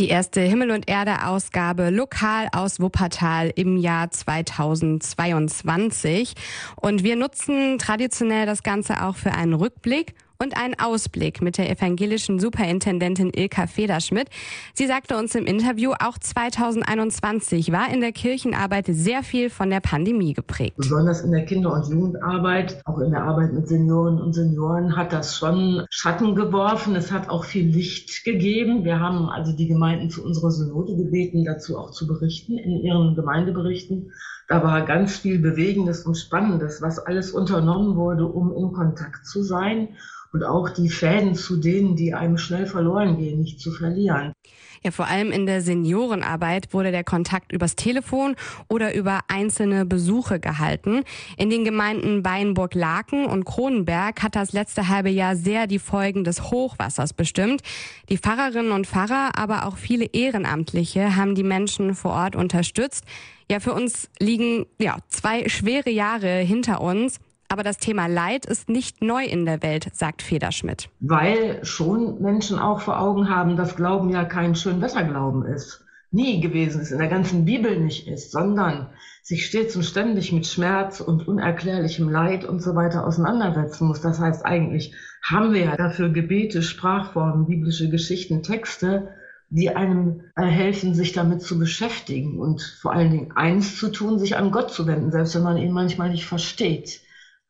Die erste Himmel und Erde Ausgabe lokal aus Wuppertal im Jahr 2022. Und wir nutzen traditionell das Ganze auch für einen Rückblick und einen Ausblick mit der evangelischen Superintendentin Ilka Federschmidt. Sie sagte uns im Interview, auch 2021 war in der Kirchenarbeit sehr viel von der Pandemie geprägt. Besonders in der Kinder- und Jugendarbeit, auch in der Arbeit mit Senioren und Senioren hat das schon Schatten geworfen. Es hat auch viel Licht gegeben. Wir haben also die Gemeinden zu unserer Synode gebeten, dazu auch zu berichten in ihren Gemeindeberichten. Da war ganz viel Bewegendes und Spannendes, was alles unternommen wurde, um in Kontakt zu sein und auch die Fäden zu denen, die einem schnell verloren gehen, nicht zu verlieren. Ja, vor allem in der Seniorenarbeit wurde der Kontakt übers Telefon oder über einzelne Besuche gehalten. In den Gemeinden Weinburg-Laken und Kronenberg hat das letzte halbe Jahr sehr die Folgen des Hochwassers bestimmt. Die Pfarrerinnen und Pfarrer, aber auch viele Ehrenamtliche haben die Menschen vor Ort unterstützt. Ja, für uns liegen ja zwei schwere Jahre hinter uns. Aber das Thema Leid ist nicht neu in der Welt, sagt Federschmidt. Weil schon Menschen auch vor Augen haben, dass Glauben ja kein Schönwetterglauben ist. Nie gewesen ist, in der ganzen Bibel nicht ist, sondern sich stets und ständig mit Schmerz und unerklärlichem Leid und so weiter auseinandersetzen muss. Das heißt, eigentlich haben wir ja dafür Gebete, Sprachformen, biblische Geschichten, Texte, die einem helfen, sich damit zu beschäftigen und vor allen Dingen eins zu tun, sich an Gott zu wenden, selbst wenn man ihn manchmal nicht versteht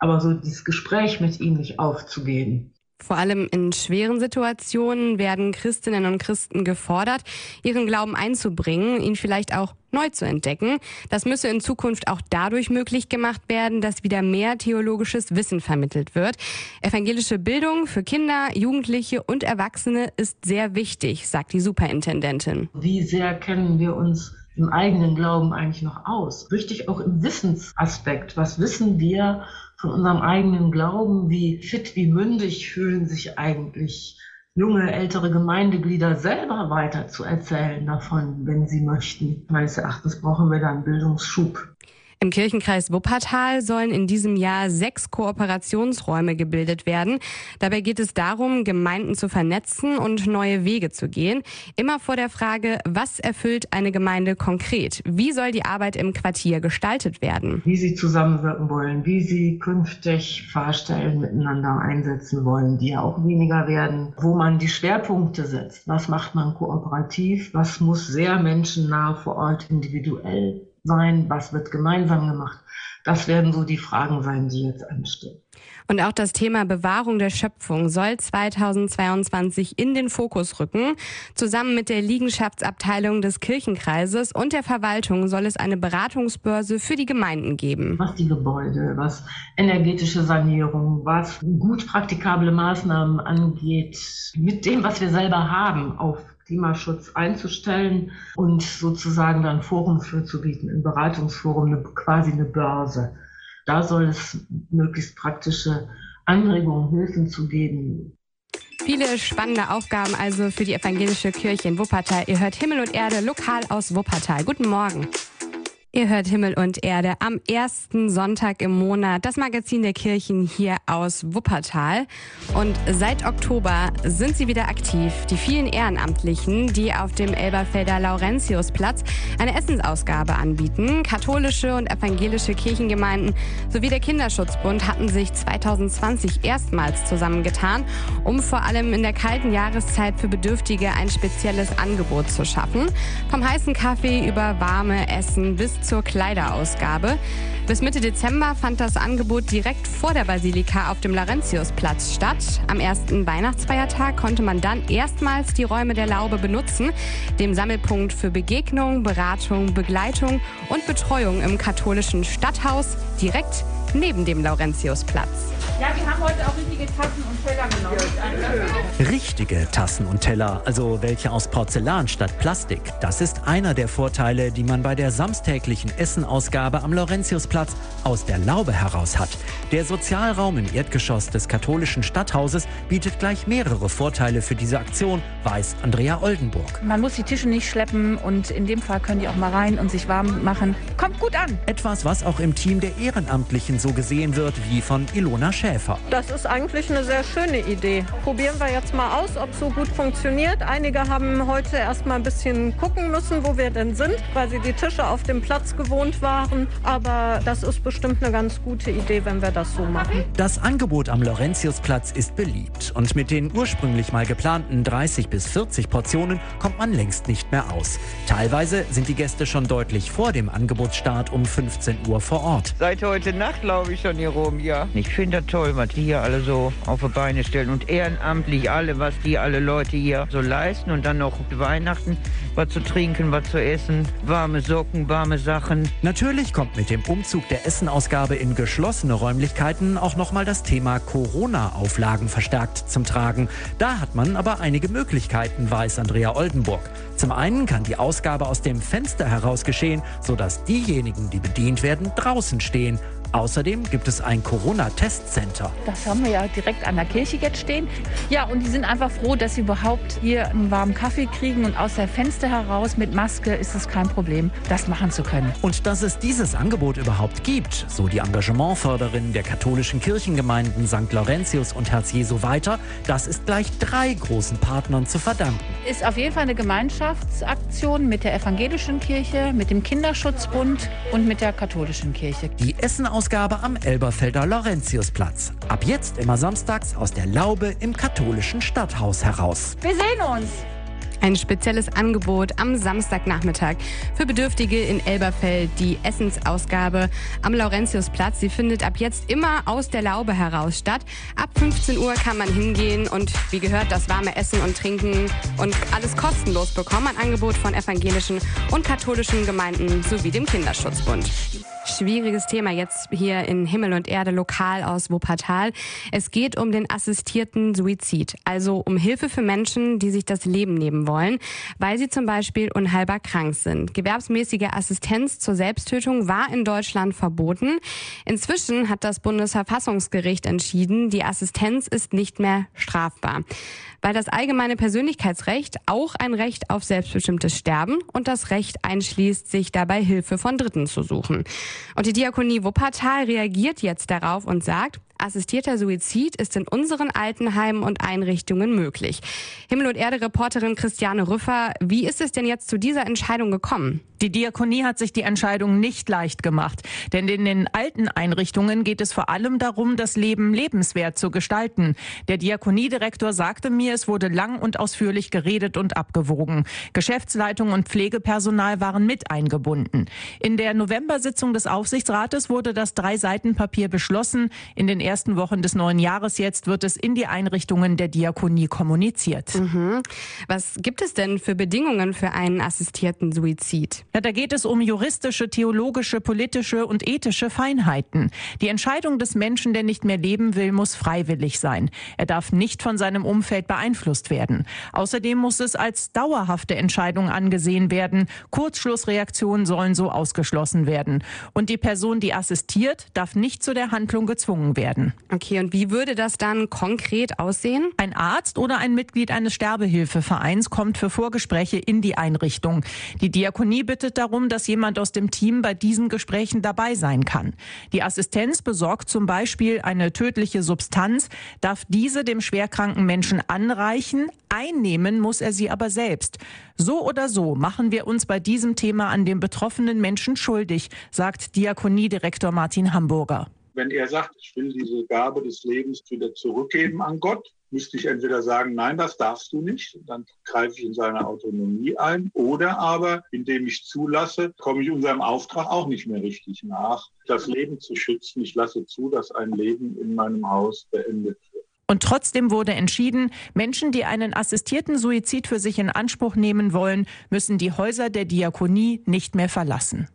aber so dieses Gespräch mit ihm nicht aufzugeben. Vor allem in schweren Situationen werden Christinnen und Christen gefordert, ihren Glauben einzubringen, ihn vielleicht auch neu zu entdecken. Das müsse in Zukunft auch dadurch möglich gemacht werden, dass wieder mehr theologisches Wissen vermittelt wird. Evangelische Bildung für Kinder, Jugendliche und Erwachsene ist sehr wichtig, sagt die Superintendentin. Wie sehr kennen wir uns im eigenen Glauben eigentlich noch aus? Richtig auch im Wissensaspekt. Was wissen wir von unserem eigenen Glauben? Wie fit, wie mündig fühlen sich eigentlich junge, ältere Gemeindeglieder selber weiter zu erzählen davon, wenn sie möchten? Meines Erachtens brauchen wir da einen Bildungsschub. Im Kirchenkreis Wuppertal sollen in diesem Jahr sechs Kooperationsräume gebildet werden. Dabei geht es darum, Gemeinden zu vernetzen und neue Wege zu gehen. Immer vor der Frage, was erfüllt eine Gemeinde konkret? Wie soll die Arbeit im Quartier gestaltet werden? Wie sie zusammenwirken wollen, wie sie künftig Fahrstellen miteinander einsetzen wollen, die ja auch weniger werden, wo man die Schwerpunkte setzt. Was macht man kooperativ? Was muss sehr menschennah vor Ort individuell sein, was wird gemeinsam gemacht. Das werden so die Fragen sein, die jetzt anstehen. Und auch das Thema Bewahrung der Schöpfung soll 2022 in den Fokus rücken. Zusammen mit der Liegenschaftsabteilung des Kirchenkreises und der Verwaltung soll es eine Beratungsbörse für die Gemeinden geben. Was die Gebäude, was energetische Sanierung, was gut praktikable Maßnahmen angeht, mit dem, was wir selber haben, auf Klimaschutz einzustellen und sozusagen dann Forum für zu bieten, ein Beratungsforum, eine, quasi eine Börse. Da soll es möglichst praktische Anregungen, Hilfen zu geben. Viele spannende Aufgaben also für die evangelische Kirche in Wuppertal. Ihr hört Himmel und Erde lokal aus Wuppertal. Guten Morgen. Ihr hört Himmel und Erde am ersten Sonntag im Monat, das Magazin der Kirchen hier aus Wuppertal. Und seit Oktober sind sie wieder aktiv. Die vielen Ehrenamtlichen, die auf dem Elberfelder Laurentiusplatz eine Essensausgabe anbieten. Katholische und evangelische Kirchengemeinden sowie der Kinderschutzbund hatten sich 2020 erstmals zusammengetan, um vor allem in der kalten Jahreszeit für Bedürftige ein spezielles Angebot zu schaffen. Vom heißen Kaffee über warme Essen bis zur Kleiderausgabe. Bis Mitte Dezember fand das Angebot direkt vor der Basilika auf dem Laurentiusplatz statt. Am ersten Weihnachtsfeiertag konnte man dann erstmals die Räume der Laube benutzen, dem Sammelpunkt für Begegnung, Beratung, Begleitung und Betreuung im katholischen Stadthaus direkt neben dem Laurentiusplatz. Ja, wir haben heute auch richtige Tassen und Teller genommen. Richtige Tassen und Teller, also welche aus Porzellan statt Plastik. Das ist einer der Vorteile, die man bei der samstäglichen Essenausgabe am Laurentiusplatz aus der Laube heraus hat. Der Sozialraum im Erdgeschoss des katholischen Stadthauses bietet gleich mehrere Vorteile für diese Aktion, weiß Andrea Oldenburg. Man muss die Tische nicht schleppen und in dem Fall können die auch mal rein und sich warm machen. Kommt gut an. Etwas, was auch im Team der Ehrenamtlichen so gesehen wird wie von Ilona Schäfer. Das ist eigentlich eine sehr schöne Idee. Probieren wir jetzt mal aus, ob es so gut funktioniert. Einige haben heute erst mal ein bisschen gucken müssen, wo wir denn sind, weil sie die Tische auf dem Platz gewohnt waren. Aber das ist bestimmt eine ganz gute Idee, wenn wir das so machen. Das Angebot am Laurentiusplatz ist beliebt und mit den ursprünglich mal geplanten 30 bis 40 Portionen kommt man längst nicht mehr aus. Teilweise sind die Gäste schon deutlich vor dem Angebotsstart um 15 Uhr vor Ort. Seit heute Nacht laufe ich schon hier rum, ja. Ich finde das toll, was die hier alle so auf die Beine stellen und ehrenamtlich alle, was die alle Leute hier so leisten und dann noch Weihnachten was zu trinken, was zu essen, warme Socken, warme Sachen. Natürlich kommt mit dem Umzug der Essenausgabe in geschlossene Räumlichkeiten auch nochmal das Thema Corona-Auflagen verstärkt zum Tragen. Da hat man aber einige Möglichkeiten, weiß Andrea Oldenburg. Zum einen kann die Ausgabe aus dem Fenster heraus geschehen, sodass diejenigen, die bedient werden, draußen stehen. Außerdem gibt es ein Corona-Testcenter. Das haben wir ja direkt an der Kirche jetzt stehen. Ja, und die sind einfach froh, dass sie überhaupt hier einen warmen Kaffee kriegen und aus der Fenster heraus mit Maske ist es kein Problem, das machen zu können. Und dass es dieses Angebot überhaupt gibt, so die Engagementförderin der katholischen Kirchengemeinden St. Laurentius und Herz Jesu weiter, das ist gleich drei großen Partnern zu verdanken. Ist auf jeden Fall eine Gemeinschaftsaktion mit der evangelischen Kirche, mit dem Kinderschutzbund und mit der katholischen Kirche. Die Essen Ausgabe am Elberfelder Laurentiusplatz. Ab jetzt immer samstags aus der Laube im katholischen Stadthaus heraus. Wir sehen uns! Ein spezielles Angebot am Samstagnachmittag für Bedürftige in Elberfeld, die Essensausgabe am Laurentiusplatz. Sie findet ab jetzt immer aus der Laube heraus statt. Ab 15 Uhr kann man hingehen und wie gehört das warme Essen und Trinken und alles kostenlos bekommen. Ein Angebot von evangelischen und katholischen Gemeinden sowie dem Kinderschutzbund schwieriges Thema jetzt hier in Himmel und Erde lokal aus Wuppertal. Es geht um den assistierten Suizid, also um Hilfe für Menschen, die sich das Leben nehmen wollen, weil sie zum Beispiel unheilbar krank sind. Gewerbsmäßige Assistenz zur Selbsttötung war in Deutschland verboten. Inzwischen hat das Bundesverfassungsgericht entschieden, die Assistenz ist nicht mehr strafbar weil das allgemeine Persönlichkeitsrecht auch ein Recht auf selbstbestimmtes Sterben und das Recht einschließt, sich dabei Hilfe von Dritten zu suchen. Und die Diakonie Wuppertal reagiert jetzt darauf und sagt, assistierter Suizid ist in unseren Altenheimen und Einrichtungen möglich. Himmel und Erde Reporterin Christiane Rüffer, wie ist es denn jetzt zu dieser Entscheidung gekommen? Die Diakonie hat sich die Entscheidung nicht leicht gemacht, denn in den alten Einrichtungen geht es vor allem darum, das Leben lebenswert zu gestalten. Der Diakoniedirektor sagte mir, es wurde lang und ausführlich geredet und abgewogen. Geschäftsleitung und Pflegepersonal waren mit eingebunden. In der November-Sitzung des Aufsichtsrates wurde das Drei-Seiten-Papier beschlossen. In den ersten Wochen des neuen Jahres jetzt wird es in die Einrichtungen der Diakonie kommuniziert. Mhm. Was gibt es denn für Bedingungen für einen assistierten Suizid? Ja, da geht es um juristische, theologische, politische und ethische Feinheiten. Die Entscheidung des Menschen, der nicht mehr leben will, muss freiwillig sein. Er darf nicht von seinem Umfeld beeinflusst werden. Außerdem muss es als dauerhafte Entscheidung angesehen werden. Kurzschlussreaktionen sollen so ausgeschlossen werden. Und die Person, die assistiert, darf nicht zu der Handlung gezwungen werden. Okay, und wie würde das dann konkret aussehen? Ein Arzt oder ein Mitglied eines Sterbehilfevereins kommt für Vorgespräche in die Einrichtung. Die Diakonie bittet darum, dass jemand aus dem Team bei diesen Gesprächen dabei sein kann. Die Assistenz besorgt zum Beispiel eine tödliche Substanz, darf diese dem schwerkranken Menschen anreichen, einnehmen muss er sie aber selbst. So oder so machen wir uns bei diesem Thema an dem betroffenen Menschen schuldig, sagt Diakoniedirektor Martin Hamburger. Wenn er sagt, ich will diese Gabe des Lebens wieder zurückgeben an Gott, müsste ich entweder sagen, nein, das darfst du nicht, dann greife ich in seine Autonomie ein, oder aber, indem ich zulasse, komme ich unserem Auftrag auch nicht mehr richtig nach, das Leben zu schützen. Ich lasse zu, dass ein Leben in meinem Haus beendet wird. Und trotzdem wurde entschieden, Menschen, die einen assistierten Suizid für sich in Anspruch nehmen wollen, müssen die Häuser der Diakonie nicht mehr verlassen.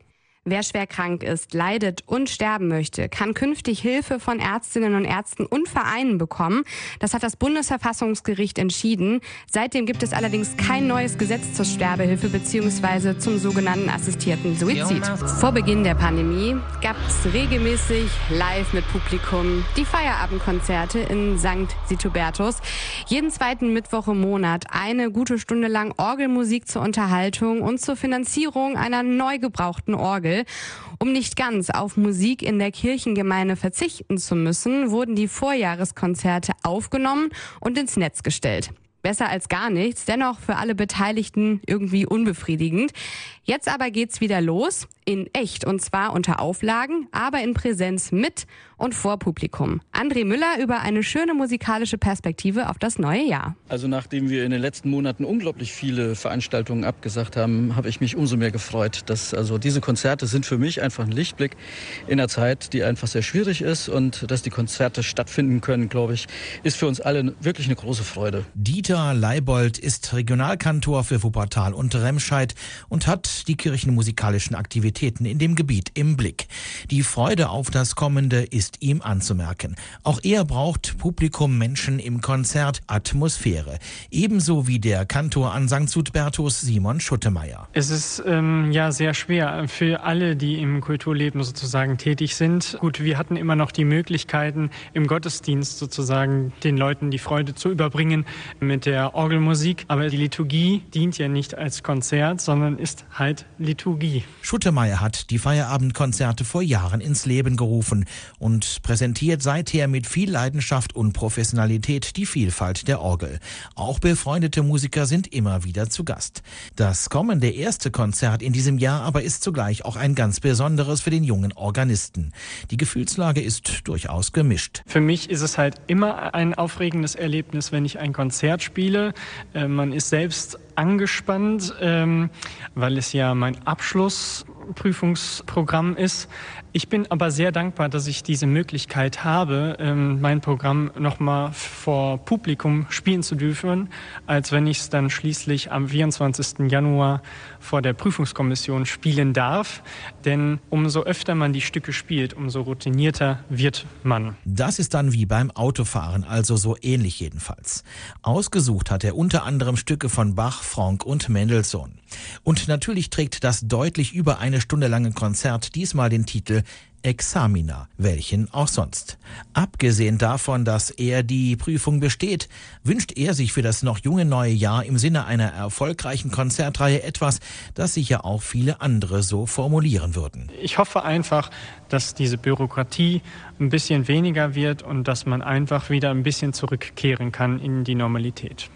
Wer schwer krank ist, leidet und sterben möchte, kann künftig Hilfe von Ärztinnen und Ärzten und Vereinen bekommen. Das hat das Bundesverfassungsgericht entschieden. Seitdem gibt es allerdings kein neues Gesetz zur Sterbehilfe bzw. zum sogenannten assistierten Suizid. Vor Beginn der Pandemie gab es regelmäßig live mit Publikum die Feierabendkonzerte in St. Sitobertus. Jeden zweiten Mittwoch im Monat eine gute Stunde lang Orgelmusik zur Unterhaltung und zur Finanzierung einer neu gebrauchten Orgel. Orgel. Um nicht ganz auf Musik in der Kirchengemeinde verzichten zu müssen, wurden die Vorjahreskonzerte aufgenommen und ins Netz gestellt. Besser als gar nichts, dennoch für alle Beteiligten irgendwie unbefriedigend. Jetzt aber geht's wieder los, in echt und zwar unter Auflagen, aber in Präsenz mit und vor Publikum. André Müller über eine schöne musikalische Perspektive auf das neue Jahr. Also nachdem wir in den letzten Monaten unglaublich viele Veranstaltungen abgesagt haben, habe ich mich umso mehr gefreut, dass also diese Konzerte sind für mich einfach ein Lichtblick in einer Zeit, die einfach sehr schwierig ist und dass die Konzerte stattfinden können, glaube ich, ist für uns alle wirklich eine große Freude. Dieter Leibold ist Regionalkantor für Wuppertal und Remscheid und hat die kirchenmusikalischen Aktivitäten in dem Gebiet im Blick. Die Freude auf das Kommende ist ihm anzumerken. Auch er braucht Publikum, Menschen im Konzert, Atmosphäre. Ebenso wie der Kantor an St. Sudbertus Simon Schuttemeier. Es ist ähm, ja sehr schwer für alle, die im Kulturleben sozusagen tätig sind. Gut, wir hatten immer noch die Möglichkeiten, im Gottesdienst sozusagen den Leuten die Freude zu überbringen mit der Orgelmusik. Aber die Liturgie dient ja nicht als Konzert, sondern ist halt Liturgie. Schuttemeier hat die Feierabendkonzerte vor Jahren ins Leben gerufen und präsentiert seither mit viel Leidenschaft und Professionalität die Vielfalt der Orgel. Auch befreundete Musiker sind immer wieder zu Gast. Das kommende erste Konzert in diesem Jahr aber ist zugleich auch ein ganz besonderes für den jungen Organisten. Die Gefühlslage ist durchaus gemischt. Für mich ist es halt immer ein aufregendes Erlebnis, wenn ich ein Konzert spiele. Äh, man ist selbst angespannt, ähm, weil es ja mein Abschlussprüfungsprogramm ist. Ich bin aber sehr dankbar, dass ich diese Möglichkeit habe, ähm, mein Programm nochmal vor Publikum spielen zu dürfen, als wenn ich es dann schließlich am 24. Januar vor der Prüfungskommission spielen darf. Denn umso öfter man die Stücke spielt, umso routinierter wird man. Das ist dann wie beim Autofahren, also so ähnlich jedenfalls. Ausgesucht hat er unter anderem Stücke von Bach, Franck und Mendelssohn. Und natürlich trägt das deutlich über eine Stunde lange Konzert diesmal den Titel Examina, welchen auch sonst. Abgesehen davon, dass er die Prüfung besteht, wünscht er sich für das noch junge neue Jahr im Sinne einer erfolgreichen Konzertreihe etwas, das sich ja auch viele andere so formulieren würden. Ich hoffe einfach, dass diese Bürokratie ein bisschen weniger wird und dass man einfach wieder ein bisschen zurückkehren kann in die Normalität.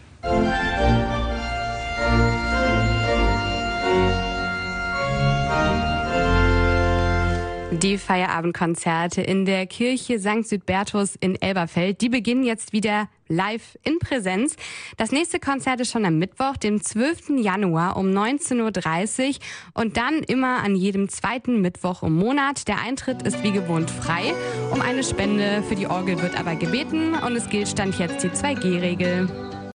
Die Feierabendkonzerte in der Kirche St. Südbertus in Elberfeld, die beginnen jetzt wieder live in Präsenz. Das nächste Konzert ist schon am Mittwoch, dem 12. Januar um 19.30 Uhr und dann immer an jedem zweiten Mittwoch im Monat. Der Eintritt ist wie gewohnt frei. Um eine Spende für die Orgel wird aber gebeten und es gilt Stand jetzt die 2G-Regel.